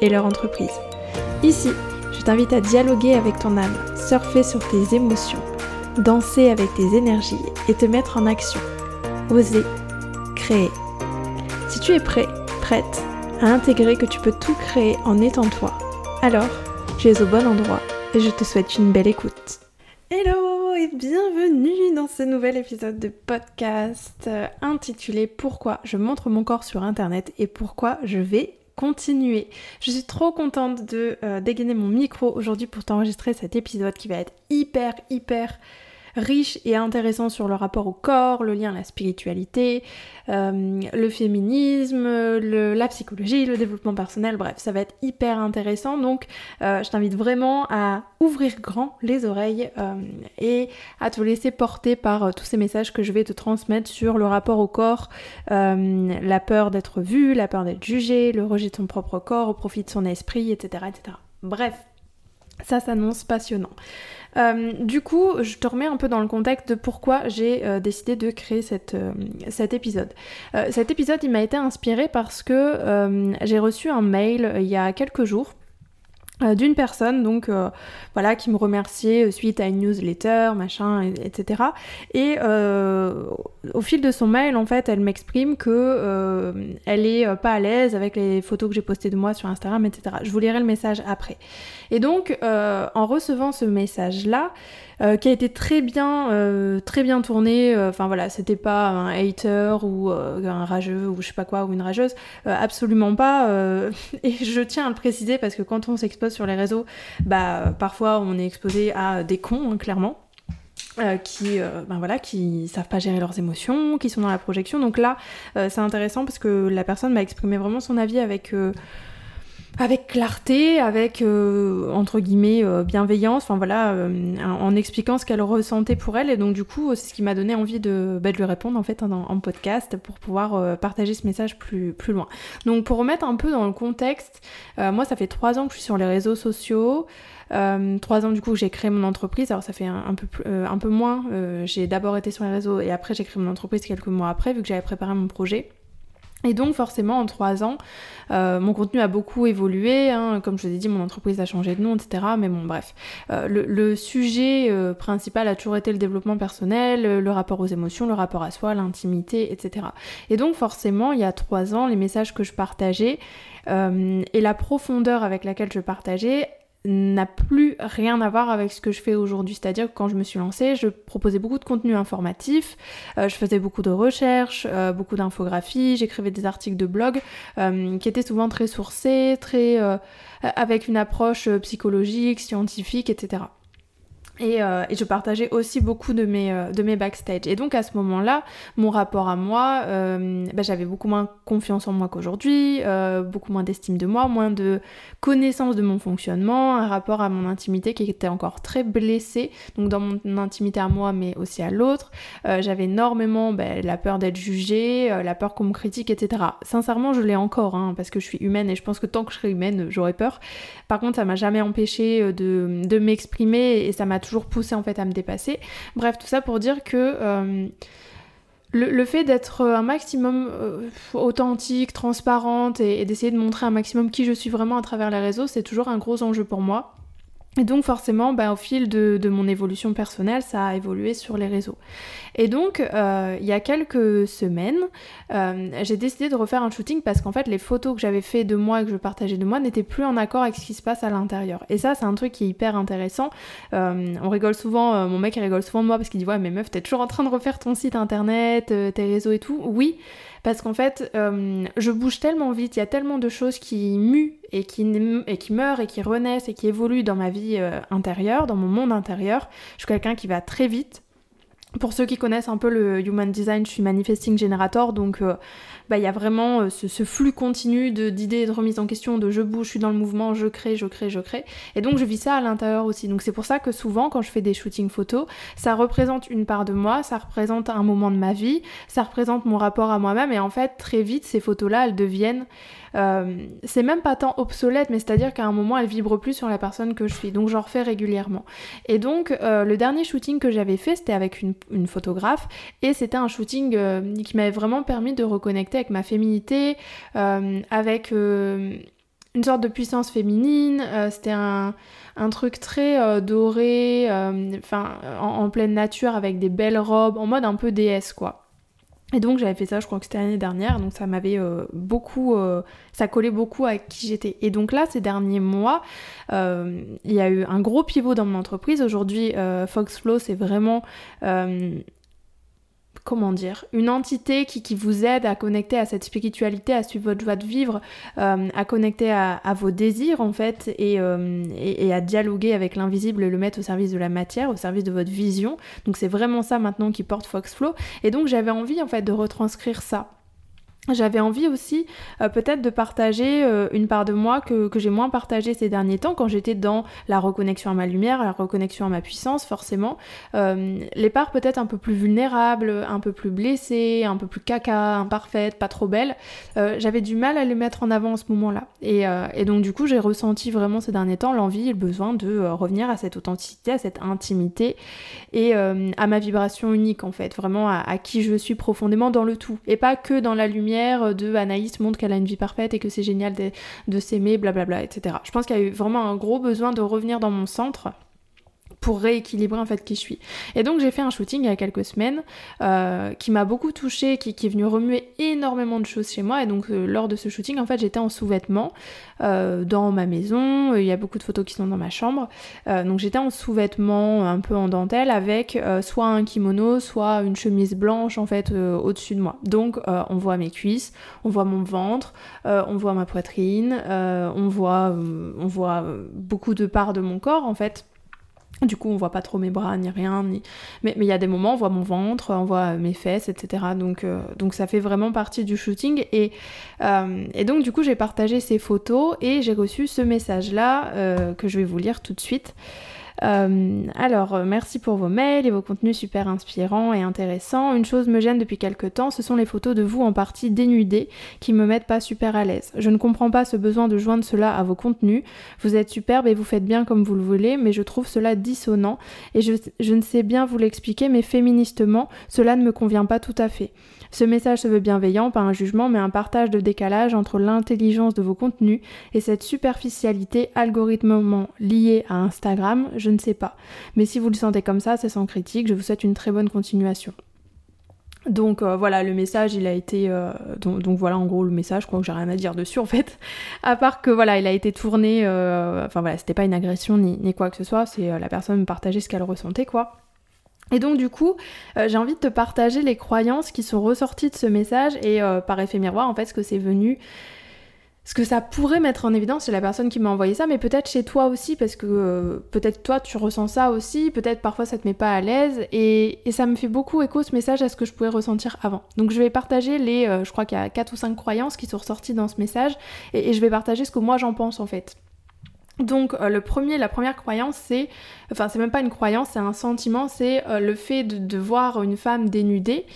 et leur entreprise. Ici, je t'invite à dialoguer avec ton âme, surfer sur tes émotions, danser avec tes énergies et te mettre en action. Oser, créer. Si tu es prêt, prête à intégrer que tu peux tout créer en étant toi, alors tu es au bon endroit et je te souhaite une belle écoute. Hello et bienvenue dans ce nouvel épisode de podcast euh, intitulé Pourquoi je montre mon corps sur internet et pourquoi je vais continuer. Je suis trop contente de euh, dégainer mon micro aujourd'hui pour t'enregistrer cet épisode qui va être hyper hyper riche et intéressant sur le rapport au corps, le lien à la spiritualité, euh, le féminisme, la psychologie, le développement personnel, bref, ça va être hyper intéressant. Donc euh, je t'invite vraiment à ouvrir grand les oreilles euh, et à te laisser porter par tous ces messages que je vais te transmettre sur le rapport au corps, la peur d'être vu, la peur d'être jugé, le rejet de son propre corps au profit de son esprit, etc. etc. Bref, ça s'annonce passionnant. Euh, du coup, je te remets un peu dans le contexte de pourquoi j'ai euh, décidé de créer euh, cet épisode. cet épisode, il m'a été inspiré parce que j'ai reçu un mail il y a quelques jours d'une personne donc euh, voilà qui me remerciait euh, suite à une newsletter machin etc et au fil de son mail en fait elle m'exprime que elle est pas à l'aise avec les photos que j'ai postées de moi sur Instagram etc je vous lirai le message après. Et donc en recevant ce message là euh, qui a été très bien, euh, très bien tourné. Euh, enfin voilà, c'était pas un hater ou un rageux ou je sais pas quoi ou une rageuse, absolument pas. et je tiens à le préciser parce que quand on s'expose sur les réseaux, bah parfois on est exposé à des cons, hein, clairement. qui ben voilà qui savent pas gérer leurs émotions qui sont dans la projection donc là c'est intéressant parce que la personne m'a exprimé vraiment son avis avec avec clarté, avec euh, entre guillemets euh, bienveillance, enfin voilà, euh, en, expliquant ce qu'elle ressentait pour elle. Et donc du coup, c'est ce qui m'a donné envie de, bah, de, lui répondre en fait en, podcast pour pouvoir partager ce message plus, plus loin. Donc pour remettre un peu dans le contexte, moi ça fait trois ans que je suis sur les réseaux sociaux. trois ans du coup j'ai créé mon entreprise, alors ça fait un, peu, un peu moins, j'ai d'abord été sur les réseaux et après j'ai créé mon entreprise quelques mois après vu que j'avais préparé mon projet. Et donc forcément en trois ans, euh, mon contenu a beaucoup évolué, hein. comme je vous ai dit, mon entreprise a changé de nom, etc. Mais bon bref, euh, le, sujet euh, principal a toujours été le développement personnel, le rapport aux émotions, le rapport à soi, l'intimité, etc. Et donc forcément, il y a trois ans, les messages que je partageais et la profondeur avec laquelle je partageais n'a plus rien à voir avec ce que je fais aujourd'hui. C'est-à-dire que quand je me suis lancée, je proposais beaucoup de contenu informatif, euh, je faisais beaucoup de recherches, euh, beaucoup d'infographies, j'écrivais des articles de blog euh, qui étaient souvent très sourcés, très avec une approche psychologique, scientifique, etc. Euh, et, je partageais aussi beaucoup de mes, euh, de mes backstage. Et donc à ce moment-là, mon rapport à moi, euh, bah, j'avais beaucoup moins confiance en moi qu'aujourd'hui, beaucoup moins d'estime de moi, moins de connaissance de mon fonctionnement, un rapport à mon intimité qui était encore très blessé, donc dans mon intimité à moi mais aussi à l'autre. j'avais énormément bah, la peur d'être jugée, la peur qu'on me critique, etc. Sincèrement, je l'ai encore, hein, parce que je suis humaine et je pense que tant que je serai humaine, j'aurais peur. Par contre, ça m'a jamais empêché de, de m'exprimer et ça m'a toujours poussé en fait à me dépasser. Bref, tout ça pour dire que euh, le, fait d'être un maximum euh, authentique, transparente et d'essayer de montrer un maximum qui je suis vraiment à travers les réseaux, c'est toujours un gros enjeu pour moi. Et donc forcément, bah, au fil de, mon évolution personnelle, ça a évolué sur les réseaux. Et donc, euh, il y a quelques semaines, euh, j'ai décidé de refaire un shooting parce qu'en fait, les photos que j'avais fait de moi et que je partageais de moi n'étaient plus en accord avec ce qui se passe à l'intérieur. Et ça, c'est un truc qui est hyper intéressant. Euh, on rigole souvent, mon mec il rigole souvent de moi parce qu'il dit Ouais, mais meuf, t'es toujours en train de refaire ton site internet, tes réseaux et tout. Oui, parce qu'en fait, je bouge tellement vite, il y a tellement de choses qui muent et qui, et qui meurent et qui renaissent et qui évoluent dans ma vie intérieure, dans mon monde intérieur. Je suis quelqu'un qui va très vite. Pour ceux qui connaissent un peu le Human Design, je suis Manifesting Generator, donc euh, bah, il y a vraiment euh, ce, flux continu d'idées et de remise en question, de je bouge, je suis dans le mouvement, je crée, je crée, je crée. Et donc je vis ça à l'intérieur aussi. Donc c'est pour ça que souvent quand je fais des shootings photos, ça représente une part de moi, ça représente un moment de ma vie, ça représente mon rapport à moi-même. Et en fait, très vite, ces photos-là, elles deviennent euh, c'est même pas tant obsolète, mais c'est-à-dire qu'à un moment, elle vibre plus sur la personne que je suis. Donc j'en refais régulièrement. Et donc euh, le dernier shooting que j'avais fait, c'était avec une, photographe, et c'était un shooting euh, qui m'avait vraiment permis de reconnecter avec ma féminité, avec une sorte de puissance féminine. c'était un, truc très doré, en, en, pleine nature avec des belles robes, en mode un peu déesse quoi. Et donc j'avais fait ça, je crois que c'était l'année dernière, donc ça m'avait euh, beaucoup, euh, ça collait beaucoup à qui j'étais. Et donc là, ces derniers mois, euh, il y a eu un gros pivot dans mon entreprise. Aujourd'hui, Foxflow, c'est vraiment comment dire, une entité qui, vous aide à connecter à cette spiritualité, à suivre votre joie de vivre, euh, à connecter à, vos désirs en fait, euh, et, et, à dialoguer avec l'invisible et le mettre au service de la matière, au service de votre vision. Donc c'est vraiment ça maintenant qui porte Foxflow. Et donc j'avais envie en fait de retranscrire ça j'avais envie aussi euh, peut-être de partager euh, une part de moi que, j'ai moins partagée ces derniers temps quand j'étais dans la reconnexion à ma lumière, la reconnexion à ma puissance forcément. Euh, les parts peut-être un peu plus vulnérables, un peu plus blessées, un peu plus caca, imparfaites, pas trop belles. j'avais du mal à les mettre en avant en ce moment-là. Et, donc du coup j'ai ressenti vraiment ces derniers temps l'envie et le besoin de revenir à cette authenticité, à cette intimité et à ma vibration unique en fait, vraiment à qui je suis profondément dans le tout. Et pas que dans la lumière de Anaïs montre qu'elle a une vie parfaite et que c'est génial de, de s'aimer, blablabla, etc. Je pense qu'il y a eu vraiment un gros besoin de revenir dans mon centre pour rééquilibrer en fait qui je suis. Et donc j'ai fait un shooting il y a quelques semaines euh, qui m'a beaucoup touchée, qui, est venu remuer énormément de choses chez moi. Et donc euh, lors de ce shooting, en fait, j'étais en sous-vêtements euh, dans ma maison. Il y a beaucoup de photos qui sont dans ma chambre. donc j'étais en sous-vêtements un peu en dentelle avec soit un kimono, soit une chemise blanche en fait au-dessus de moi. Donc on voit mes cuisses, on voit mon ventre, on voit ma poitrine, on voit on voit beaucoup de parts de mon corps en fait du coup, on voit pas trop mes bras ni rien, ni... mais il y a des moments, on voit mon ventre, on voit mes fesses, etc. Donc, euh, donc ça fait vraiment partie du shooting. Et, euh, et donc, du coup, j'ai partagé ces photos et j'ai reçu ce message-là euh, que je vais vous lire tout de suite. Euh, alors, euh, merci pour vos mails et vos contenus super inspirants et intéressants. Une chose me gêne depuis quelques temps, ce sont les photos de vous en partie dénudées qui me mettent pas super à l'aise. Je ne comprends pas ce besoin de joindre cela à vos contenus. Vous êtes superbe et vous faites bien comme vous le voulez, mais je trouve cela dissonant et je, je ne sais bien vous l'expliquer, mais féministement, cela ne me convient pas tout à fait. Ce message se veut bienveillant, pas un jugement, mais un partage de décalage entre l'intelligence de vos contenus et cette superficialité algorithmement liée à Instagram, je ne sais pas. Mais si vous le sentez comme ça, c'est sans critique, je vous souhaite une très bonne continuation. Donc euh, voilà, le message, il a été... Euh, donc, voilà, en gros, le message, je crois que j'ai rien à dire dessus en fait. À part que voilà, il a été tourné... Euh, enfin voilà, c'était pas une agression ni, ni, quoi que ce soit, c'est la personne partageait ce qu'elle ressentait quoi. Et donc du coup, euh, j'ai envie de te partager les croyances qui sont ressorties de ce message et euh, par effet miroir, en fait, ce que c'est venu, ce que ça pourrait mettre en évidence chez la personne qui m'a envoyé ça, mais peut-être chez toi aussi, parce que euh, peut-être toi tu ressens ça aussi, peut-être parfois ça te met pas à l'aise, et, ça me fait beaucoup écho ce message à ce que je pouvais ressentir avant. Donc je vais partager les, je crois qu'il y a 4 ou 5 croyances qui sont ressorties dans ce message, et je vais partager ce que moi j'en pense en fait. Donc euh, la première croyance, c'est, enfin c'est même pas une croyance, c'est un sentiment, c'est euh, le fait de, voir une femme dénudée.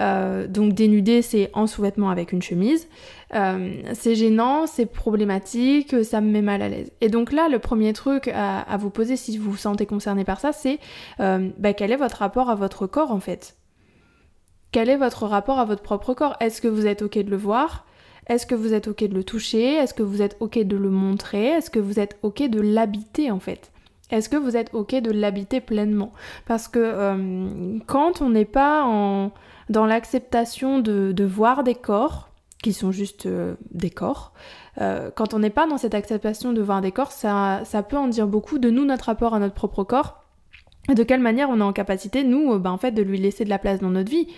Euh, donc dénudée, c'est en sous-vêtements avec une chemise. c'est gênant, c'est problématique, ça me met mal à l'aise. Et donc là, le premier truc à, vous poser si vous vous sentez concerné par ça, c'est bah, quel est votre rapport à votre corps en fait? Quel est votre rapport à votre propre corps? Est-ce que vous êtes ok de le voir? Est-ce que vous êtes ok de le toucher? Est-ce que vous êtes ok de le montrer? Est-ce que vous êtes ok de l'habiter en fait? Est-ce que vous êtes ok de l'habiter pleinement? Parce que euh, quand on n'est pas en, dans l'acceptation de, voir des corps, qui sont juste euh, des corps, euh, quand on n'est pas dans cette acceptation de voir des corps, ça, ça peut en dire beaucoup de nous, notre rapport à notre propre corps de quelle manière on est en capacité, nous, bah, en fait, de lui laisser de la place dans notre vie.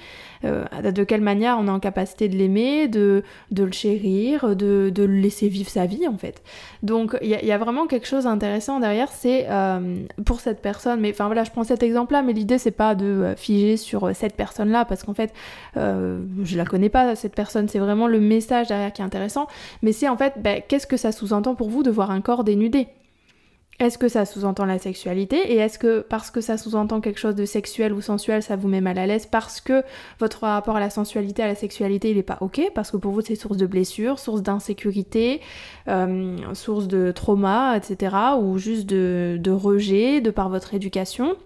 Euh, de quelle manière on est en capacité de l'aimer, de, de, le chérir, de, de, le laisser vivre sa vie, en fait. Donc, il y, a vraiment quelque chose d'intéressant derrière, c'est euh, pour cette personne, mais enfin voilà, je prends cet exemple-là, mais l'idée, c'est pas de figer sur cette personne-là, parce qu'en fait, je la connais pas, cette personne, c'est vraiment le message derrière qui est intéressant, mais c'est en fait, bah, qu'est-ce que ça sous-entend pour vous de voir un corps dénudé? Est-ce que ça sous-entend la sexualité Et est-ce que parce que ça sous-entend quelque chose de sexuel ou sensuel, ça vous met mal à l'aise parce que votre rapport à la sensualité, à la sexualité, il n'est pas ok? Parce que pour vous, c'est source de blessures, source d'insécurité, euh, source de trauma, etc. Ou juste de, de rejet de par votre éducation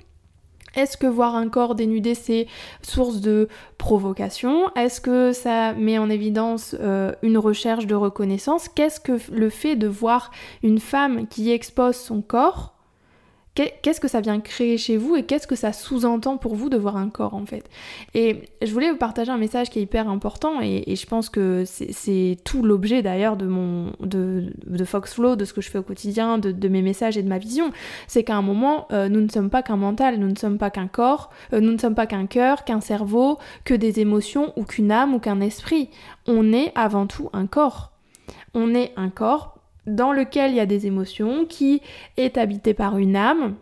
est-ce que voir un corps dénudé, c'est source de provocation? Est-ce que ça met en évidence euh, une recherche de reconnaissance? Qu'est-ce que le fait de voir une femme qui expose son corps qu'est-ce que ça vient créer chez vous et qu'est-ce que ça sous-entend pour vous de voir un corps en fait? Et je voulais vous partager un message qui est hyper important et, je pense que c'est tout l'objet d'ailleurs de mon de, de Foxflow, de ce que je fais au quotidien, de, mes messages et de ma vision. C'est qu'à un moment, euh, nous ne sommes pas qu'un mental, nous ne sommes pas qu'un corps, euh, nous ne sommes pas qu'un cœur, qu'un cerveau, que des émotions ou qu'une âme ou qu'un esprit. On est avant tout un corps. On est un corps dans lequel il y a des émotions, qui est habité par une âme,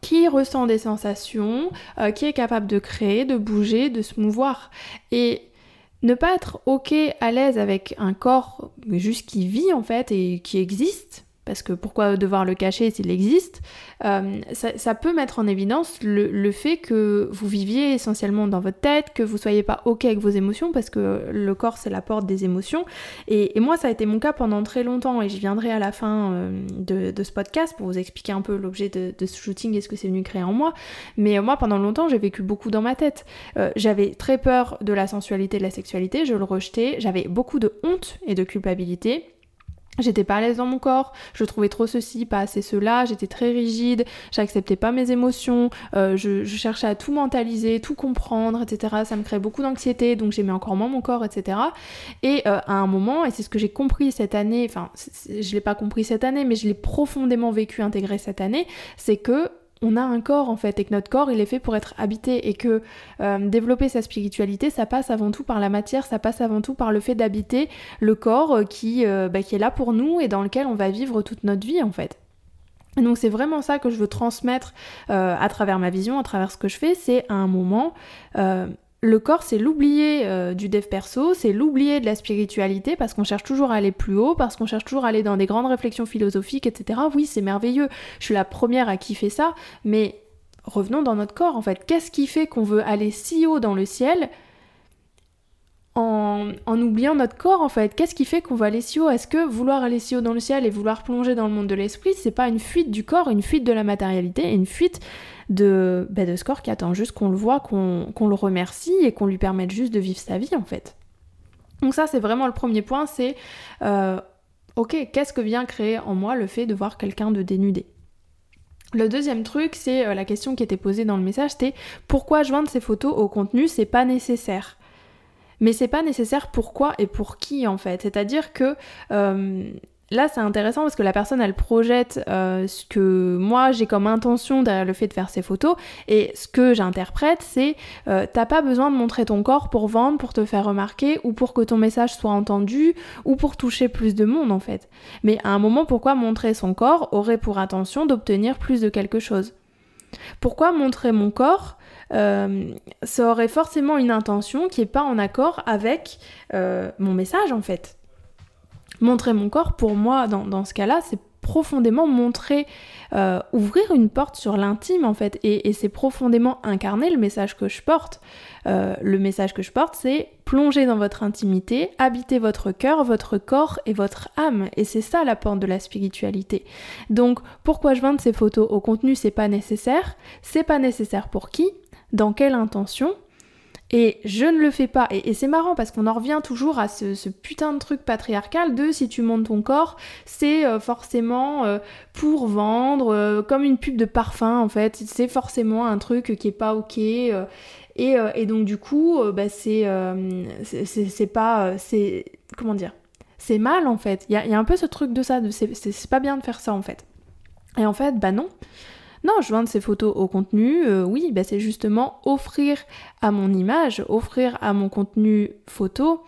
qui ressent des sensations, euh, qui est capable de créer, de bouger, de se mouvoir. Et ne pas être ok, à l'aise avec un corps juste qui vit en fait et qui existe, parce que pourquoi devoir le cacher s'il existe, euh, ça, peut mettre en évidence le, fait que vous viviez essentiellement dans votre tête, que vous soyez pas ok avec vos émotions, parce que le corps c'est la porte des émotions. Et, moi ça a été mon cas pendant très longtemps, et je viendrai à la fin euh, de, ce podcast pour vous expliquer un peu l'objet de, ce shooting et ce que c'est venu créer en moi. Mais euh, moi pendant longtemps j'ai vécu beaucoup dans ma tête. j'avais très peur de la sensualité, de la sexualité, je le rejetais, j'avais beaucoup de honte et de culpabilité. J'étais pas à l'aise dans mon corps, je trouvais trop ceci, pas assez cela, j'étais très rigide, j'acceptais pas mes émotions, euh, je, cherchais à tout mentaliser, tout comprendre, etc. Ça me créait beaucoup d'anxiété, donc j'aimais encore moins mon corps, etc. Et euh, à un moment, et c'est ce que j'ai compris cette année, enfin je l'ai pas compris cette année, mais je l'ai profondément vécu, intégré cette année, c'est que on a un corps en fait et que notre corps il est fait pour être habité et que euh, développer sa spiritualité ça passe avant tout par la matière, ça passe avant tout par le fait d'habiter le corps euh, qui, euh, bah, qui est là pour nous et dans lequel on va vivre toute notre vie en fait. Donc c'est vraiment ça que je veux transmettre à travers ma vision, à travers ce que je fais, c'est à un moment le corps, c'est l'oublier euh, du dev perso, c'est l'oublier de la spiritualité parce qu'on cherche toujours à aller plus haut, parce qu'on cherche toujours à aller dans des grandes réflexions philosophiques, etc. Oui, c'est merveilleux. Je suis la première à kiffer ça, mais revenons dans notre corps en fait. Qu'est-ce qui fait qu'on veut aller si haut dans le ciel en, en oubliant notre corps en fait? Qu'est-ce qui fait qu'on veut aller si haut? Est-ce que vouloir aller si haut dans le ciel et vouloir plonger dans le monde de l'esprit, c'est pas une fuite du corps, une fuite de la matérialité, une fuite de, bah, qui attend juste qu'on le voit, qu'on le remercie et qu'on lui permette juste de vivre sa vie en fait. Donc ça c'est vraiment le premier point, c'est euh, ok, qu'est-ce que vient créer en moi le fait de voir quelqu'un de dénudé? Le deuxième truc, c'est euh, la question qui était posée dans le message, c'était pourquoi joindre ces photos au contenu, c'est pas nécessaire? Mais c'est pas nécessaire pourquoi et pour qui en fait? C'est-à-dire que euh, là, c'est intéressant parce que la personne, elle projette euh, ce que moi j'ai comme intention derrière le fait de faire ces photos. Et ce que j'interprète, c'est euh, t'as pas besoin de montrer ton corps pour vendre, pour te faire remarquer, ou pour que ton message soit entendu, ou pour toucher plus de monde en fait. Mais à un moment, pourquoi montrer son corps aurait pour intention d'obtenir plus de quelque chose? Pourquoi montrer mon corps euh, ça aurait forcément une intention qui est pas en accord avec mon message en fait? Montrer mon corps, pour moi, dans, ce cas-là, c'est profondément montrer, euh, ouvrir une porte sur l'intime en fait, et, c'est profondément incarner le message que je porte. Euh, le message que je porte, c'est plonger dans votre intimité, habiter votre cœur, votre corps et votre âme, et c'est ça la porte de la spiritualité. Donc, pourquoi je vends ces photos au contenu, c'est pas nécessaire. C'est pas nécessaire pour qui? Dans quelle intention? Et je ne le fais pas. Et, c'est marrant parce qu'on en revient toujours à ce, putain de truc patriarcal de si tu montes ton corps, c'est euh, forcément euh, pour vendre, euh, comme une pub de parfum en fait. C'est forcément un truc qui est pas ok. Et, donc du coup, bah, c'est pas. c'est Comment dire C'est mal en fait. Il y a, un peu ce truc de ça, c'est pas bien de faire ça en fait. Et en fait, bah non. Non, joindre ces photos au contenu, euh, oui, bah, c'est justement offrir à mon image, offrir à mon contenu photo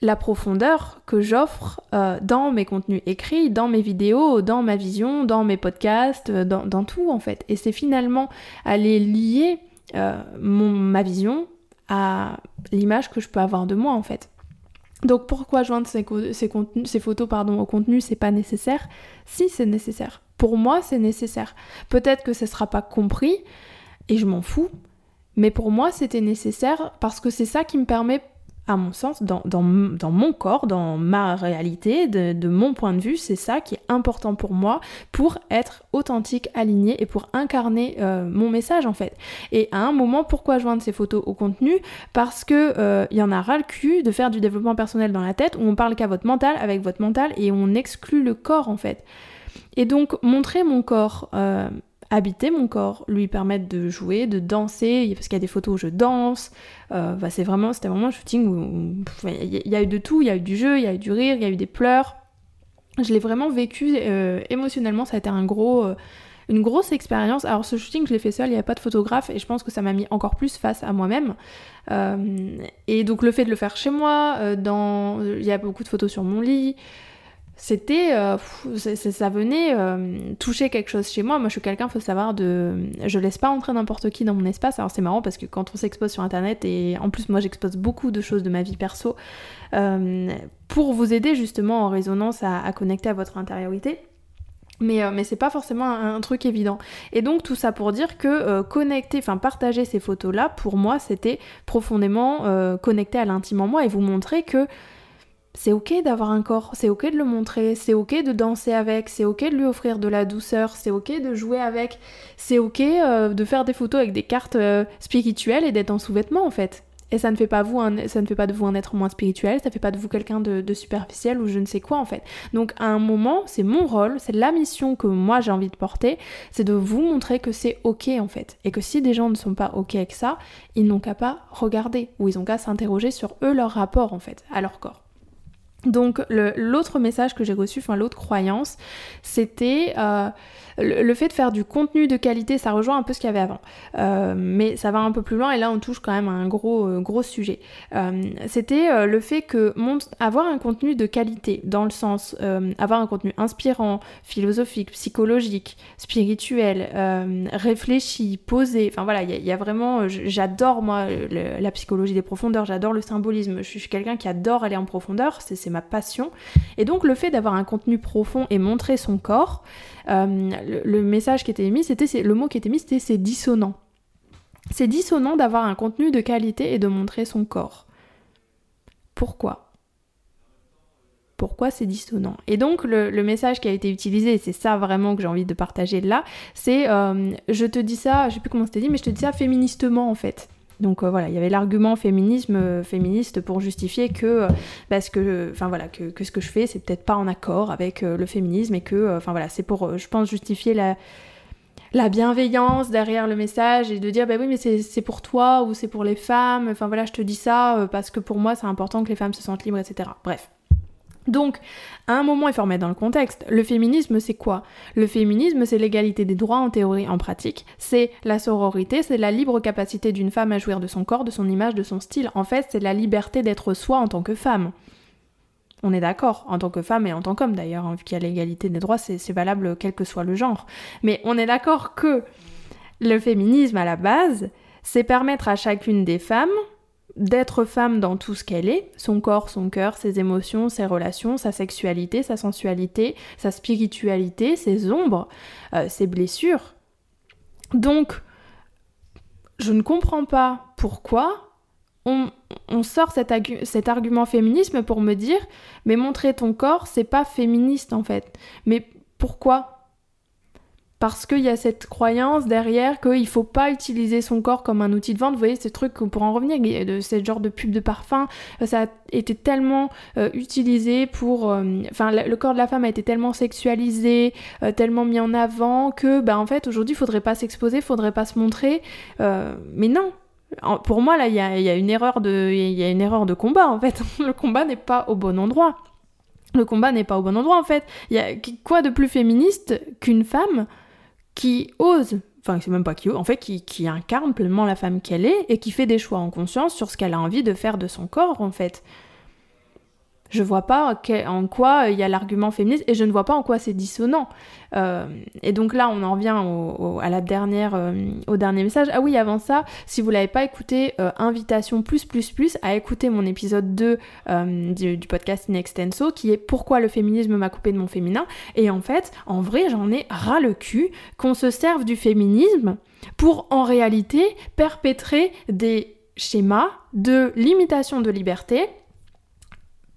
la profondeur que j'offre euh, dans mes contenus écrits, dans mes vidéos, dans ma vision, dans mes podcasts, euh, dans, tout en fait. Et c'est finalement aller lier ma vision à l'image que je peux avoir de moi en fait. Donc pourquoi joindre ces, photos au contenu, c'est pas nécessaire? Si c'est nécessaire. Pour moi, c'est nécessaire. Peut-être que ce sera pas compris et je m'en fous, mais pour moi, c'était nécessaire parce que c'est ça qui me permet à mon sens, dans, mon corps, dans ma réalité, de, mon point de vue, c'est ça qui est important pour moi pour être authentique, aligné et pour incarner euh, mon message en fait. Et à un moment, pourquoi joindre ces photos au contenu? Parce que euh, il y en a ras le cul de faire du développement personnel dans la tête où on parle qu'à votre mental, avec votre mental et on exclut le corps en fait. Et donc montrer mon corps. Euh, habiter mon corps, lui permettre de jouer, de danser, parce qu'il y a des photos où je danse. Euh, bah, c'est vraiment, c'était vraiment un shooting où il y, a eu de tout, il y a eu du jeu, il y a eu du rire, il y a eu des pleurs. Je l'ai vraiment vécu euh, émotionnellement, ça a été un gros, euh, une grosse expérience. Alors ce shooting, je l'ai fait seul, il n'y avait pas de photographe et je pense que ça m'a mis encore plus face à moi-même. et donc le fait de le faire chez moi, il y a beaucoup de photos sur mon lit c'était euh, ça venait euh, toucher quelque chose chez moi. Moi je suis quelqu'un faut savoir de je laisse pas entrer n'importe qui dans mon espace. Alors c'est marrant parce que quand on s'expose sur internet et en plus moi j'expose beaucoup de choses de ma vie perso euh, pour vous aider justement en résonance à, connecter à votre intériorité. Mais, mais c'est pas forcément un, truc évident. Et donc tout ça pour dire que connecter, enfin partager ces photos-là, pour moi, c'était profondément connecter à l'intime en moi et vous montrer que c'est ok d'avoir un corps, c'est ok de le montrer, c'est ok de danser avec, c'est ok de lui offrir de la douceur, c'est ok de jouer avec, c'est ok euh, de faire des photos avec des cartes euh, spirituelles et d'être en sous-vêtements en fait. Et ça ne fait pas vous ne fait pas de vous un être moins spirituel, ça ne fait pas de vous quelqu'un de, de, superficiel ou je ne sais quoi en fait. Donc à un moment, c'est mon rôle, c'est la mission que moi j'ai envie de porter, c'est de vous montrer que c'est ok en fait. Et que si des gens ne sont pas ok avec ça, ils n'ont qu'à pas regarder ou ils ont qu'à s'interroger sur eux leur rapport en fait à leur corps. Donc l'autre message que j'ai reçu, enfin l'autre croyance, c'était euh, le, fait de faire du contenu de qualité, ça rejoint un peu ce qu'il y avait avant. Euh, mais ça va un peu plus loin et là on touche quand même à un gros, euh, gros sujet. c'était le fait que avoir un contenu de qualité, dans le sens avoir un contenu inspirant, philosophique, psychologique, spirituel, réfléchi, posé, enfin voilà, il y, a vraiment, j'adore moi la psychologie des profondeurs, j'adore le symbolisme, je suis quelqu'un qui adore aller en profondeur, c'est ma passion. Et donc le fait d'avoir un contenu profond et montrer son corps, euh, le, message qui était émis, c'était le mot qui était émis, c'était c'est dissonant. C'est dissonant d'avoir un contenu de qualité et de montrer son corps. Pourquoi? Pourquoi c'est dissonant? Et donc le, message qui a été utilisé, c'est ça vraiment que j'ai envie de partager là, c'est euh, je te dis ça, je sais plus comment c'était dit, mais je te dis ça féministement en fait. Donc euh, voilà, il y avait l'argument féminisme euh, féministe pour justifier que parce euh, que enfin voilà que, ce que je fais c'est peut-être pas en accord avec le féminisme et que enfin voilà, c'est pour je pense justifier la la bienveillance derrière le message et de dire bah oui mais c'est pour toi ou c'est pour les femmes, enfin voilà je te dis ça parce que pour moi c'est important que les femmes se sentent libres etc. Bref. Donc, à un moment, il faut dans le contexte. Le féminisme, c'est quoi? Le féminisme, c'est l'égalité des droits en théorie, en pratique. C'est la sororité, c'est la libre capacité d'une femme à jouir de son corps, de son image, de son style. En fait, c'est la liberté d'être soi en tant que femme. On est d'accord, en tant que femme et en tant qu'homme d'ailleurs, hein, vu qu'il y a l'égalité des droits, c'est valable quel que soit le genre. Mais on est d'accord que le féminisme, à la base, c'est permettre à chacune des femmes d'être femme dans tout ce qu'elle est, son corps, son cœur, ses émotions, ses relations, sa sexualité, sa sensualité, sa spiritualité, ses ombres, euh, ses blessures. Donc, je ne comprends pas pourquoi on, sort cet, cet, argument féminisme pour me dire mais montrer ton corps, c'est pas féministe en fait. Mais pourquoi parce qu'il y a cette croyance derrière qu'il faut pas utiliser son corps comme un outil de vente. Vous voyez, ces trucs, pour en revenir, de ce genre de pub de parfum, euh, ça a été tellement euh, utilisé pour... Euh, enfin, le corps de la femme a été tellement sexualisé, tellement mis en avant, que, bah, en fait, aujourd'hui, il faudrait pas s'exposer, il faudrait pas se montrer. mais non, pour moi, là, il y a, y a une erreur de combat, en fait. Le combat n'est pas au bon endroit. Le combat n'est pas au bon endroit, en fait. Il y a quoi de plus féministe qu'une femme qui ose enfin c'est même pas qui en fait qui, incarne pleinement la femme qu'elle est et qui fait des choix en conscience sur ce qu'elle a envie de faire de son corps en fait je vois pas en quoi il y a l'argument féministe et je ne vois pas en quoi c'est dissonant. Euh, et donc là, on en revient au, à la dernière, euh, dernier message. Ah oui, avant ça, si vous l'avez pas écouté, euh, invitation plus plus plus à écouter mon épisode 2 du, du, podcast In Extenso qui est Pourquoi le féminisme m'a coupé de mon féminin. Et en fait, en vrai, j'en ai ras le cul qu'on se serve du féminisme pour en réalité perpétrer des schémas de limitation de liberté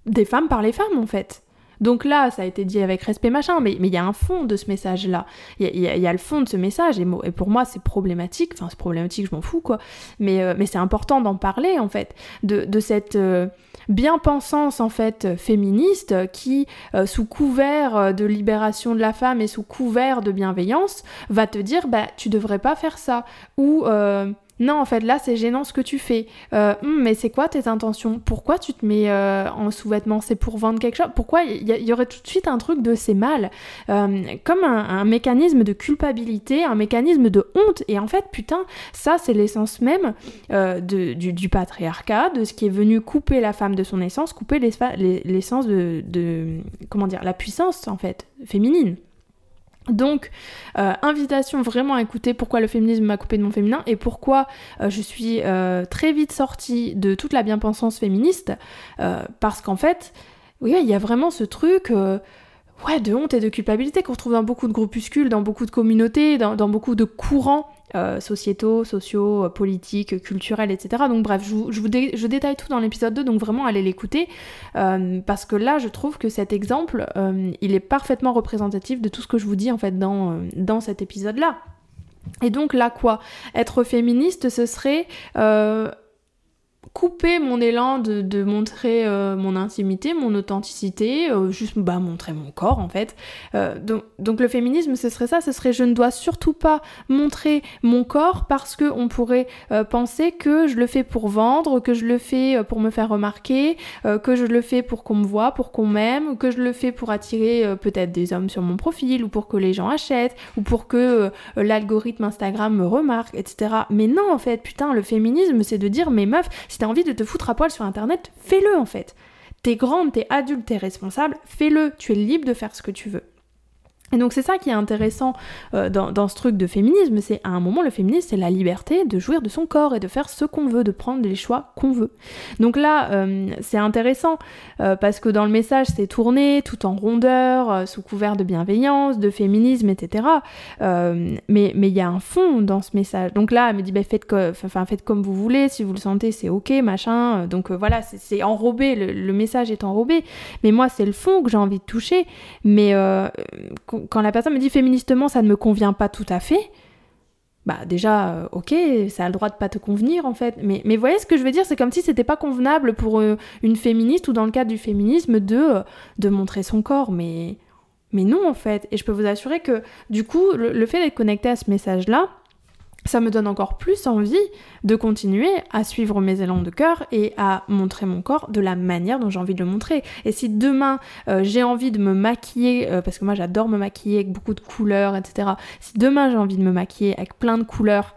des femmes par les femmes en fait. Donc là, ça a été dit avec respect machin, mais il y a un fond de ce message-là. Il y, a le fond de ce message, et, et pour moi, c'est problématique. Enfin, c'est problématique, je m'en fous, quoi. Mais, euh, mais c'est important d'en parler, en fait, de, de cette euh, bien-pensance, en fait, féministe qui, euh, sous couvert de libération de la femme et sous couvert de bienveillance, va te dire, bah, tu devrais pas faire ça. Ou non, en fait, là, c'est gênant ce que tu fais. Euh, hum, mais c'est quoi tes intentions? Pourquoi tu te mets euh, en sous-vêtements? C'est pour vendre quelque chose? Pourquoi il y, aurait tout de suite un truc de c'est mal? Euh, Comme un, mécanisme de culpabilité, un mécanisme de honte. Et en fait, putain, ça, c'est l'essence même du, patriarcat, de ce qui est venu couper la femme de son essence, couper l'essence de, de. Comment dire La puissance, en fait, féminine. Donc, euh, invitation vraiment à écouter pourquoi le féminisme m'a coupé de mon féminin et pourquoi euh, je suis euh, très vite sortie de toute la bien-pensance féministe. parce qu'en fait, oui, il y a vraiment ce truc ouais, de honte et de culpabilité qu'on retrouve dans beaucoup de groupuscules, dans beaucoup de communautés, dans beaucoup de courants euh, sociétaux, sociaux, euh, politiques, culturels, etc. Donc bref, je, détaille tout dans l'épisode 2, donc vraiment allez l'écouter, euh, parce que là je trouve que cet exemple, il est parfaitement représentatif de tout ce que je vous dis en fait dans, dans cet épisode-là. Et donc là quoi? Être féministe, ce serait couper mon élan de, montrer euh, mon intimité, mon authenticité, euh, juste bah, montrer mon corps en fait. Euh, donc, le féminisme, ce serait ça, ce serait je ne dois surtout pas montrer mon corps parce qu'on pourrait penser que je le fais pour vendre, que je le fais pour me faire remarquer, que je le fais pour qu'on me voit, pour qu'on m'aime, que je le fais pour attirer peut-être des hommes sur mon profil ou pour que les gens achètent ou pour que l'algorithme Instagram me remarque, etc. Mais non en fait, putain, le féminisme c'est de dire mais meuf, si envie de te foutre à poil sur internet, fais-le en fait. T'es grande, t'es adulte, t'es responsable, fais-le, tu es libre de faire ce que tu veux. Et donc c'est ça qui est intéressant euh, dans, ce truc de féminisme, c'est à un moment le féminisme c'est la liberté de jouir de son corps et de faire ce qu'on veut, de prendre les choix qu'on veut. Donc là euh, c'est intéressant euh, parce que dans le message c'est tourné tout en rondeur, sous couvert de bienveillance, de féminisme, etc. mais il y a un fond dans ce message. Donc là elle me dit bah, faites, faites comme vous voulez, si vous le sentez c'est ok, machin. Donc voilà, c'est enrobé, le, le, message est enrobé. Mais moi c'est le fond que j'ai envie de toucher. Mais quand la personne me dit féministement ça ne me convient pas tout à fait, bah déjà, euh, ok, ça a le droit de pas te convenir en fait. Mais, mais voyez ce que je veux dire, c'est comme si c'était pas convenable pour euh, une féministe ou dans le cadre du féminisme de, euh, de montrer son corps. Mais, mais non en fait. Et je peux vous assurer que du coup, le fait d'être connecté à ce message-là, ça me donne encore plus envie de continuer à suivre mes élans de cœur et à montrer mon corps de la manière dont j'ai envie de le montrer. Et si demain euh, j'ai envie de me maquiller, euh, parce que moi j'adore me maquiller avec beaucoup de couleurs, etc. Si demain j'ai envie de me maquiller avec plein de couleurs,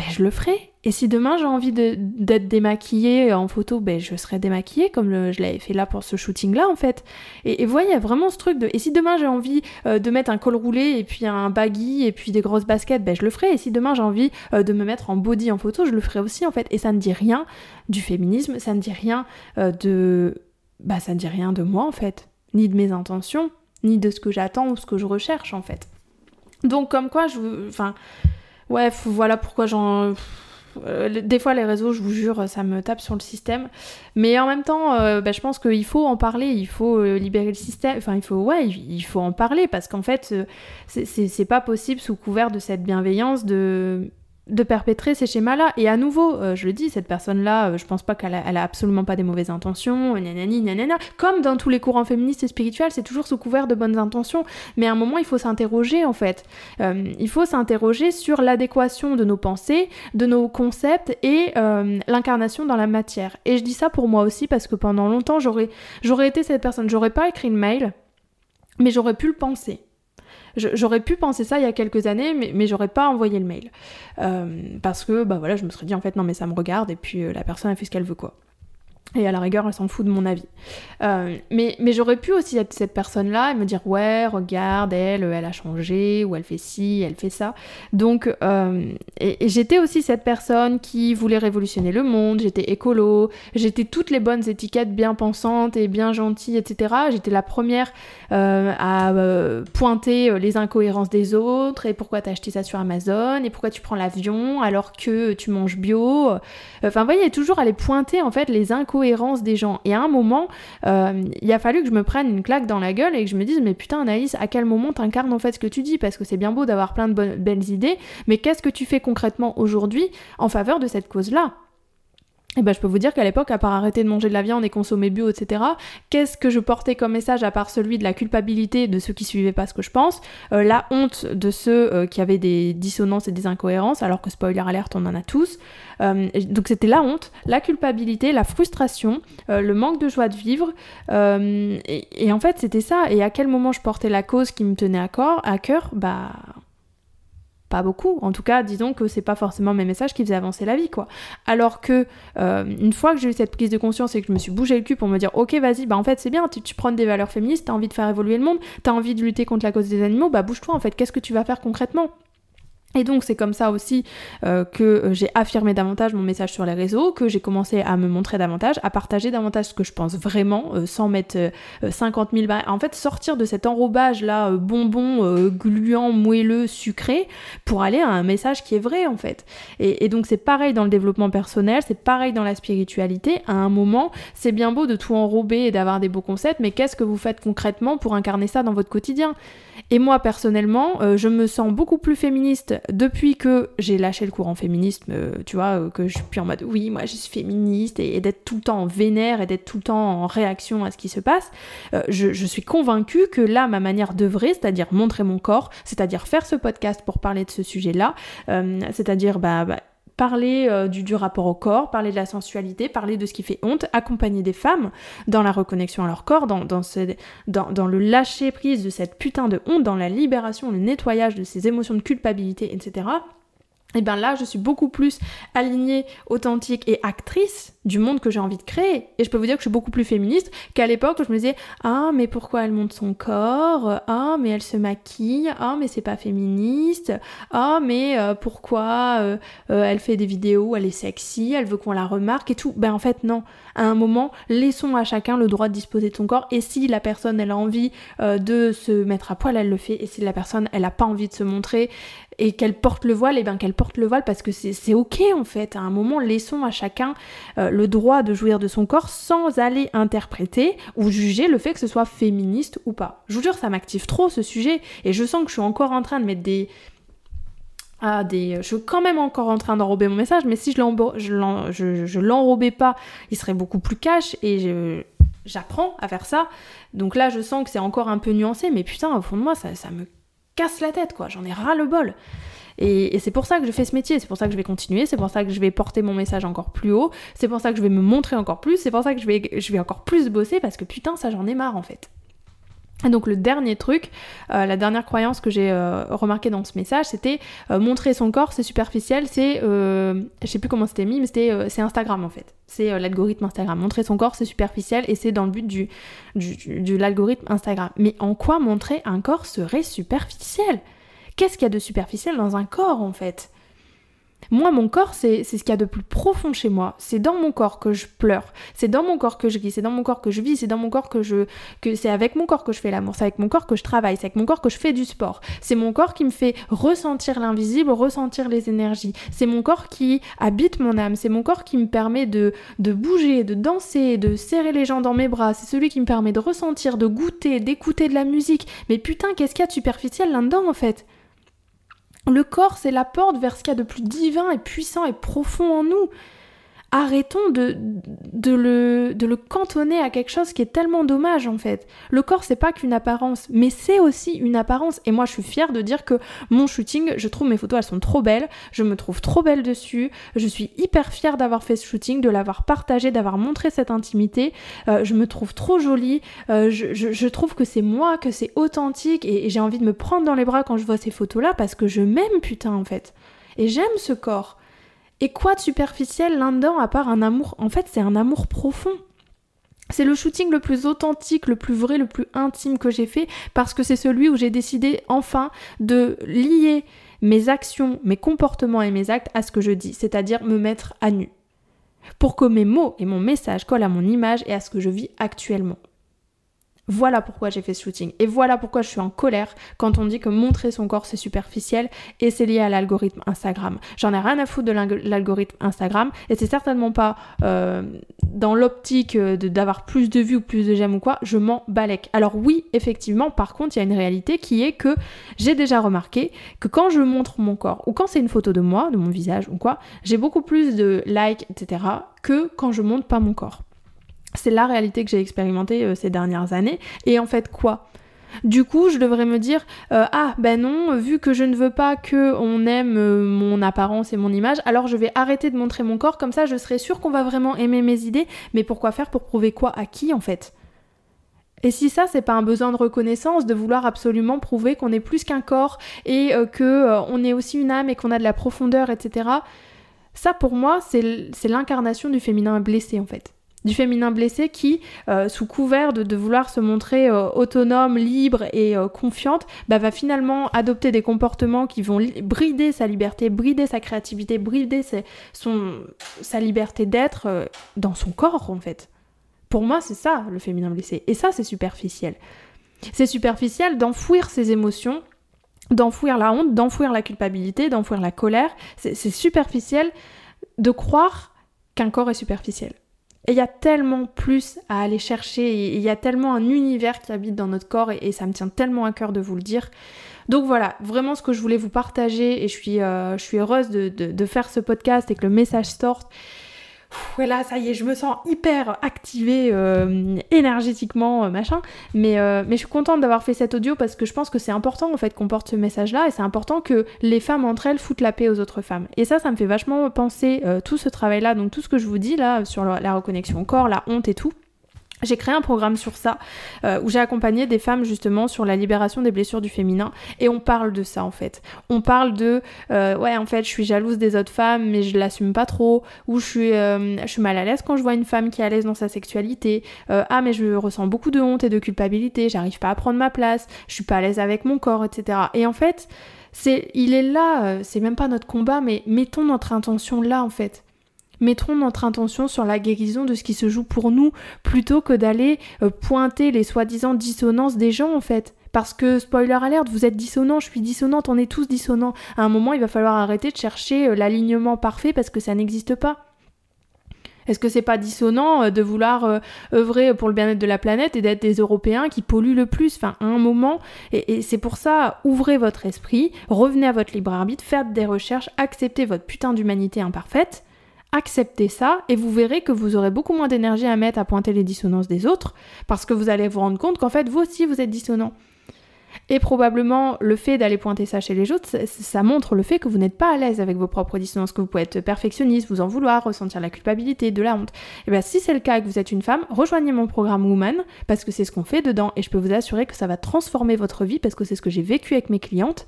ben je le ferai. Et si demain j'ai envie d'être démaquillée en photo, ben je serai démaquillée comme je l'avais fait là pour ce shooting là en fait. Et, vous voyez, vraiment ce truc de. Et si demain j'ai envie euh, de mettre un col roulé et puis un baggy et puis des grosses baskets, ben je le ferai. Et si demain j'ai envie euh, de me mettre en body en photo, je le ferai aussi en fait. Et ça ne dit rien du féminisme, ça ne dit rien euh, de. Bah ça ne dit rien de moi en fait, ni de mes intentions, ni de ce que j'attends ou ce que je recherche en fait. Donc comme quoi je. Enfin. Ouais, voilà pourquoi j'en euh, des fois, les réseaux, je vous jure, ça me tape sur le système. Mais en même temps, euh, bah, je pense qu'il faut en parler, il faut euh, libérer le système. Enfin, il faut, ouais, il faut en parler parce qu'en fait, c'est pas possible sous couvert de cette bienveillance de de perpétrer ces schémas-là. Et à nouveau, euh, je le dis, cette personne-là, euh, je pense pas qu'elle a, absolument pas des mauvaises intentions, nanani, nanana. Comme dans tous les courants féministes et spirituels, c'est toujours sous couvert de bonnes intentions. Mais à un moment, il faut s'interroger, en fait. Euh, il faut s'interroger sur l'adéquation de nos pensées, de nos concepts et l'incarnation dans la matière. Et je dis ça pour moi aussi parce que pendant longtemps, j'aurais, j'aurais été cette personne. J'aurais pas écrit le mail, mais j'aurais pu le penser. J'aurais pu penser ça il y a quelques années, mais, mais j'aurais pas envoyé le mail. parce que, bah voilà, je me serais dit, en fait, non, mais ça me regarde, et puis la personne a fait ce qu'elle veut, quoi. Et à la rigueur, elle s'en fout de mon avis. Euh, mais mais j'aurais pu aussi être cette personne-là et me dire ouais, regarde, elle, elle a changé, ou elle fait ci, elle fait ça. Donc, euh, et, j'étais aussi cette personne qui voulait révolutionner le monde, j'étais écolo, j'étais toutes les bonnes étiquettes bien pensantes et bien gentilles, etc. J'étais la première euh, à pointer les incohérences des autres et pourquoi t'as acheté ça sur Amazon et pourquoi tu prends l'avion alors que tu manges bio. Enfin, vous voyez, toujours aller pointer en fait les incohérences des gens. Et à un moment, euh, il a fallu que je me prenne une claque dans la gueule et que je me dise, mais putain, Anaïs, à quel moment t'incarnes en fait ce que tu dis? Parce que c'est bien beau d'avoir plein de belles idées, mais qu'est-ce que tu fais concrètement aujourd'hui en faveur de cette cause-là? Eh ben je peux vous dire qu'à l'époque, à part arrêter de manger de la viande et consommer bio, etc., qu'est-ce que je portais comme message à part celui de la culpabilité de ceux qui suivaient pas ce que je pense, euh, la honte de ceux euh, qui avaient des dissonances et des incohérences, alors que spoiler alerte, on en a tous. Euh, donc c'était la honte, la culpabilité, la frustration, le manque de joie de vivre. Et, en fait, c'était ça. Et à quel moment je portais la cause qui me tenait à, corps, à cœur? Bah pas beaucoup. En tout cas, disons que c'est pas forcément mes messages qui faisaient avancer la vie, quoi. Alors que euh, une fois que j'ai eu cette prise de conscience et que je me suis bougé le cul pour me dire, ok, vas-y, bah en fait c'est bien, tu, tu prends des valeurs féministes, t'as envie de faire évoluer le monde, t'as envie de lutter contre la cause des animaux, bah bouge-toi en fait. Qu'est-ce que tu vas faire concrètement? Et donc c'est comme ça aussi euh, que euh, j'ai affirmé davantage mon message sur les réseaux, que j'ai commencé à me montrer davantage, à partager davantage ce que je pense vraiment, euh, sans mettre 50 000 barres. En fait, sortir de cet enrobage là, bonbon, gluant, moelleux, sucré, pour aller à un message qui est vrai en fait. Et, donc c'est pareil dans le développement personnel, c'est pareil dans la spiritualité. À un moment, c'est bien beau de tout enrober et d'avoir des beaux concepts, mais qu'est-ce que vous faites concrètement pour incarner ça dans votre quotidien? Et moi personnellement, je me sens beaucoup plus féministe depuis que j'ai lâché le courant féminisme, euh, tu vois, euh, que je suis plus en mode oui, moi je suis féministe et, d'être tout le temps en vénère et d'être tout le temps en réaction à ce qui se passe. Je, je, suis convaincue que là, ma manière d'œuvrer, c'est-à-dire montrer mon corps, c'est-à-dire faire ce podcast pour parler de ce sujet-là, c'est-à-dire bah, bah parler euh, du, rapport au corps, parler de la sensualité, parler de ce qui fait honte, accompagner des femmes dans la reconnexion à leur corps, dans, le lâcher prise de cette putain de honte, dans la libération, le nettoyage de ces émotions de culpabilité, etc et eh bien là, je suis beaucoup plus alignée, authentique et actrice du monde que j'ai envie de créer. Et je peux vous dire que je suis beaucoup plus féministe qu'à l'époque où je me disais Ah, mais pourquoi elle monte son corps? Ah, mais elle se maquille Ah, mais c'est pas féministe Ah, mais euh, pourquoi euh, euh, elle fait des vidéos, elle est sexy, elle veut qu'on la remarque et tout. Ben en fait, non. À un moment, laissons à chacun le droit de disposer de son corps. Et si la personne, elle a envie de se mettre à poil, elle le fait. Et si la personne, elle a pas envie de se montrer, et qu'elle porte le voile, et bien qu'elle porte le voile parce que c'est ok en fait. À un moment, laissons à chacun euh, le droit de jouir de son corps sans aller interpréter ou juger le fait que ce soit féministe ou pas. Je vous jure, ça m'active trop ce sujet et je sens que je suis encore en train de mettre des, ah, des... Je suis quand même encore en train d'enrober mon message, mais si je l'enrobais pas, il serait beaucoup plus cash et j'apprends à faire ça. Donc là, je sens que c'est encore un peu nuancé, mais putain, au fond de moi, ça, ça me casse la tête, quoi. J'en ai ras le bol. Et, c'est pour ça que je fais ce métier, c'est pour ça que je vais continuer, c'est pour ça que je vais porter mon message encore plus haut, c'est pour ça que je vais me montrer encore plus, c'est pour ça que je vais, je vais encore plus bosser parce que putain, ça j'en ai marre en fait. Et donc le dernier truc, euh, la dernière croyance que j'ai euh, remarqué dans ce message, c'était euh, montrer son corps, c'est superficiel, c'est, je sais plus comment c'était mis, mais c'était, c'est Instagram en fait. C'est l'algorithme Instagram. Montrer son corps, c'est superficiel et c'est dans le but du, du, de l'algorithme Instagram. Mais en quoi montrer un corps serait superficiel? Qu'est-ce qu'il y a de superficiel dans un corps en fait? Moi, mon corps, c'est ce qu'il y a de plus profond chez moi. C'est dans mon corps que je pleure. C'est dans mon corps que je ris. C'est dans mon corps que je vis. C'est dans mon corps que je. que C'est avec mon corps que je fais l'amour. C'est avec mon corps que je travaille. C'est avec mon corps que je fais du sport. C'est mon corps qui me fait ressentir l'invisible, ressentir les énergies. C'est mon corps qui habite mon âme. C'est mon corps qui me permet de, de bouger, de danser, de serrer les gens dans mes bras. C'est celui qui me permet de ressentir, de goûter, d'écouter de la musique. Mais putain, qu'est-ce qu'il y a de superficiel là-dedans en fait le corps, c'est la porte vers ce qu'il y a de plus divin et puissant et profond en nous. Arrêtons de, de, le, de le cantonner à quelque chose qui est tellement dommage en fait. Le corps c'est pas qu'une apparence, mais c'est aussi une apparence. Et moi je suis fière de dire que mon shooting, je trouve mes photos elles sont trop belles, je me trouve trop belle dessus, je suis hyper fière d'avoir fait ce shooting, de l'avoir partagé, d'avoir montré cette intimité, euh, je me trouve trop jolie, euh, je, trouve que c'est moi, que c'est authentique et, et j'ai envie de me prendre dans les bras quand je vois ces photos là parce que je m'aime putain en fait. Et j'aime ce corps. Et quoi de superficiel là-dedans à part un amour En fait, c'est un amour profond. C'est le shooting le plus authentique, le plus vrai, le plus intime que j'ai fait parce que c'est celui où j'ai décidé enfin de lier mes actions, mes comportements et mes actes à ce que je dis, c'est-à-dire me mettre à nu. Pour que mes mots et mon message collent à mon image et à ce que je vis actuellement. Voilà pourquoi j'ai fait ce shooting. Et voilà pourquoi je suis en colère quand on dit que montrer son corps c'est superficiel et c'est lié à l'algorithme Instagram. J'en ai rien à foutre de l'algorithme Instagram et c'est certainement pas euh, dans l'optique euh, d'avoir plus de vues ou plus de j'aime ou quoi. Je m'en balèque. Alors oui, effectivement, par contre, il y a une réalité qui est que j'ai déjà remarqué que quand je montre mon corps ou quand c'est une photo de moi, de mon visage ou quoi, j'ai beaucoup plus de likes, etc. que quand je montre pas mon corps. C'est la réalité que j'ai expérimentée euh, ces dernières années. Et en fait, quoi? Du coup, je devrais me dire euh, ah ben non, vu que je ne veux pas que on aime euh, mon apparence et mon image, alors je vais arrêter de montrer mon corps comme ça, je serai sûre qu'on va vraiment aimer mes idées. Mais pourquoi faire pour prouver quoi à qui en fait? Et si ça, c'est pas un besoin de reconnaissance, de vouloir absolument prouver qu'on est plus qu'un corps et que on est aussi une âme et qu'on a de la profondeur, etc. Ça, pour moi, c'est l'incarnation du féminin blessé en fait du féminin blessé qui, euh, sous couvert de, vouloir se montrer euh, autonome, libre et euh, confiante, bah, va finalement adopter des comportements qui vont brider sa liberté, brider sa créativité, brider son, sa liberté d'être dans son corps en fait. Pour moi, c'est ça le féminin blessé. Et ça, c'est superficiel. C'est superficiel d'enfouir ses émotions, d'enfouir la honte, d'enfouir la culpabilité, d'enfouir la colère. C'est superficiel de croire qu'un corps est superficiel. Et il y a tellement plus à aller chercher, il y a tellement un univers qui habite dans notre corps, et, ça me tient tellement à cœur de vous le dire. Donc voilà, vraiment ce que je voulais vous partager, et je suis, euh, je suis heureuse de, de, faire ce podcast et que le message sorte voilà, ça y est, je me sens hyper activée euh, énergétiquement, euh, machin. Mais, euh, mais je suis contente d'avoir fait cet audio parce que je pense que c'est important en fait qu'on porte ce message-là et c'est important que les femmes entre elles foutent la paix aux autres femmes. Et ça, ça me fait vachement penser tout ce travail-là, donc tout ce que je vous dis là sur la reconnexion au corps, la honte et tout. J'ai créé un programme sur ça, euh, où j'ai accompagné des femmes justement sur la libération des blessures du féminin, et on parle de ça en fait. On parle de, euh, ouais en fait je suis jalouse des autres femmes, mais je l'assume pas trop, ou je suis, euh, je suis mal à l'aise quand je vois une femme qui est à l'aise dans sa sexualité, ah mais je ressens beaucoup de honte et de culpabilité, j'arrive pas à prendre ma place, je suis pas à l'aise avec mon corps, etc. Et en fait, c'est, il est là, c'est même pas notre combat, mais mettons notre intention là en fait mettrons notre intention sur la guérison de ce qui se joue pour nous, plutôt que d'aller euh, pointer les soi-disant dissonances des gens en fait. Parce que, spoiler alerte, vous êtes dissonant, je suis dissonante, on est tous dissonants. À un moment, il va falloir arrêter de chercher euh, l'alignement parfait parce que ça n'existe pas. Est-ce que c'est pas dissonant euh, de vouloir œuvrer pour le bien-être de la planète et d'être des Européens qui polluent le plus? Enfin, à un moment, et, et c'est pour ça, ouvrez votre esprit, revenez à votre libre arbitre, faites des recherches, acceptez votre putain d'humanité imparfaite, acceptez ça et vous verrez que vous aurez beaucoup moins d'énergie à mettre à pointer les dissonances des autres parce que vous allez vous rendre compte qu'en fait vous aussi vous êtes dissonant. Et probablement le fait d'aller pointer ça chez les autres, ça, montre le fait que vous n'êtes pas à l'aise avec vos propres dissonances, que vous pouvez être perfectionniste, vous en vouloir, ressentir la culpabilité, de la honte. Et bien si c'est le cas et que vous êtes une femme, rejoignez mon programme Woman, parce que c'est ce qu'on fait dedans, et je peux vous assurer que ça va transformer votre vie, parce que c'est ce que j'ai vécu avec mes clientes,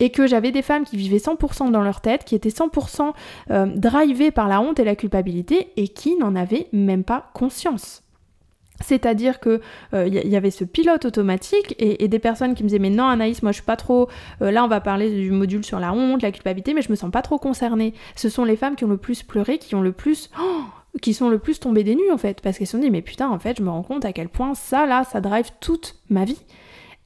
et que j'avais des femmes qui vivaient 100% dans leur tête, qui étaient 100% euh, drivées par la honte et la culpabilité, et qui n'en avaient même pas conscience. C'est-à-dire que il euh, y, avait ce pilote automatique et, des personnes qui me disaient mais non Anaïs moi je suis pas trop euh, là on va parler du module sur la honte la culpabilité mais je me sens pas trop concernée. Ce sont les femmes qui ont le plus pleuré qui ont le plus oh, qui sont le plus tombées des nues en fait. Parce qu'elles se sont dit mais putain en fait je me rends compte à quel point ça là ça drive toute ma vie.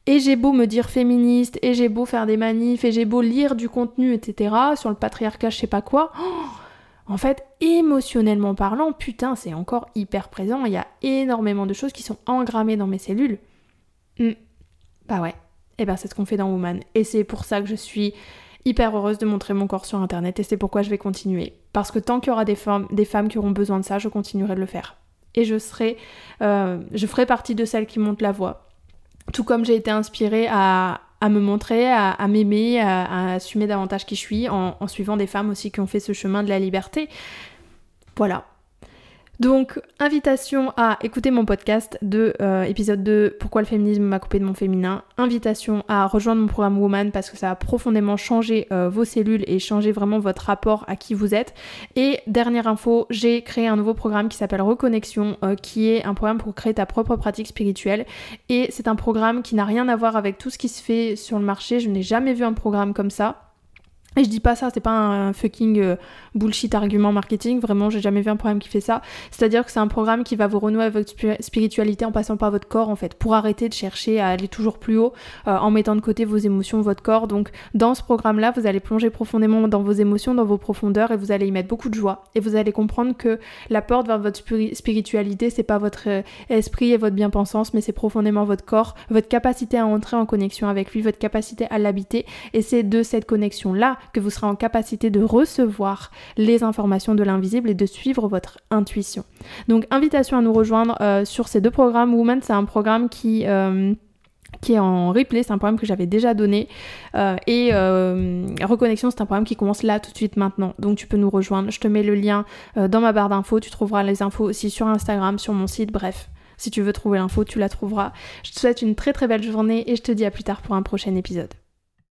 Et j'ai beau me dire féministe et j'ai beau faire des manifs et j'ai beau lire du contenu etc sur le patriarcat je sais pas quoi oh, en fait, émotionnellement parlant, putain, c'est encore hyper présent. Il y a énormément de choses qui sont engrammées dans mes cellules. Hmm. Bah ouais. Et eh ben c'est ce qu'on fait dans Woman. Et c'est pour ça que je suis hyper heureuse de montrer mon corps sur internet et c'est pourquoi je vais continuer. Parce que tant qu'il y aura des femmes, qui auront besoin de ça, je continuerai de le faire. Et je serai, euh, je ferai partie de celles qui montent la voix. Tout comme j'ai été inspirée à, me montrer, à, m'aimer, à, assumer davantage qui je suis en suivant des femmes aussi qui ont fait ce chemin de la liberté. Voilà, donc, invitation à écouter mon podcast de euh, épisode 2, Pourquoi le féminisme m'a coupé de mon féminin. Invitation à rejoindre mon programme Woman parce que ça a profondément changé euh, vos cellules et changé vraiment votre rapport à qui vous êtes. Et dernière info, j'ai créé un nouveau programme qui s'appelle Reconnexion, euh, qui est un programme pour créer ta propre pratique spirituelle. Et c'est un programme qui n'a rien à voir avec tout ce qui se fait sur le marché. Je n'ai jamais vu un programme comme ça. Et je dis pas ça, c'est pas un fucking euh, bullshit argument marketing, vraiment j'ai jamais vu un programme qui fait ça. C'est-à-dire que c'est un programme qui va vous renouer avec votre spiritualité en passant par votre corps en fait, pour arrêter de chercher à aller toujours plus haut euh, en mettant de côté vos émotions, votre corps. Donc dans ce programme-là, vous allez plonger profondément dans vos émotions, dans vos profondeurs et vous allez y mettre beaucoup de joie. Et vous allez comprendre que la porte vers votre spiritualité, c'est pas votre euh, esprit et votre bien-pensance, mais c'est profondément votre corps, votre capacité à entrer en connexion avec lui, votre capacité à l'habiter. Et c'est de cette connexion-là que vous serez en capacité de recevoir les informations de l'invisible et de suivre votre intuition. Donc invitation à nous rejoindre euh, sur ces deux programmes. Woman, c'est un programme qui... Euh, qui est en replay, c'est un programme que j'avais déjà donné. Euh, et Reconnexion, c'est un programme qui commence là tout de suite maintenant. Donc tu peux nous rejoindre. Je te mets le lien dans ma barre d'infos. Tu trouveras les infos aussi sur Instagram, sur mon site. Bref, si tu veux trouver l'info, tu la trouveras. Je te souhaite une très très belle journée et je te dis à plus tard pour un prochain épisode.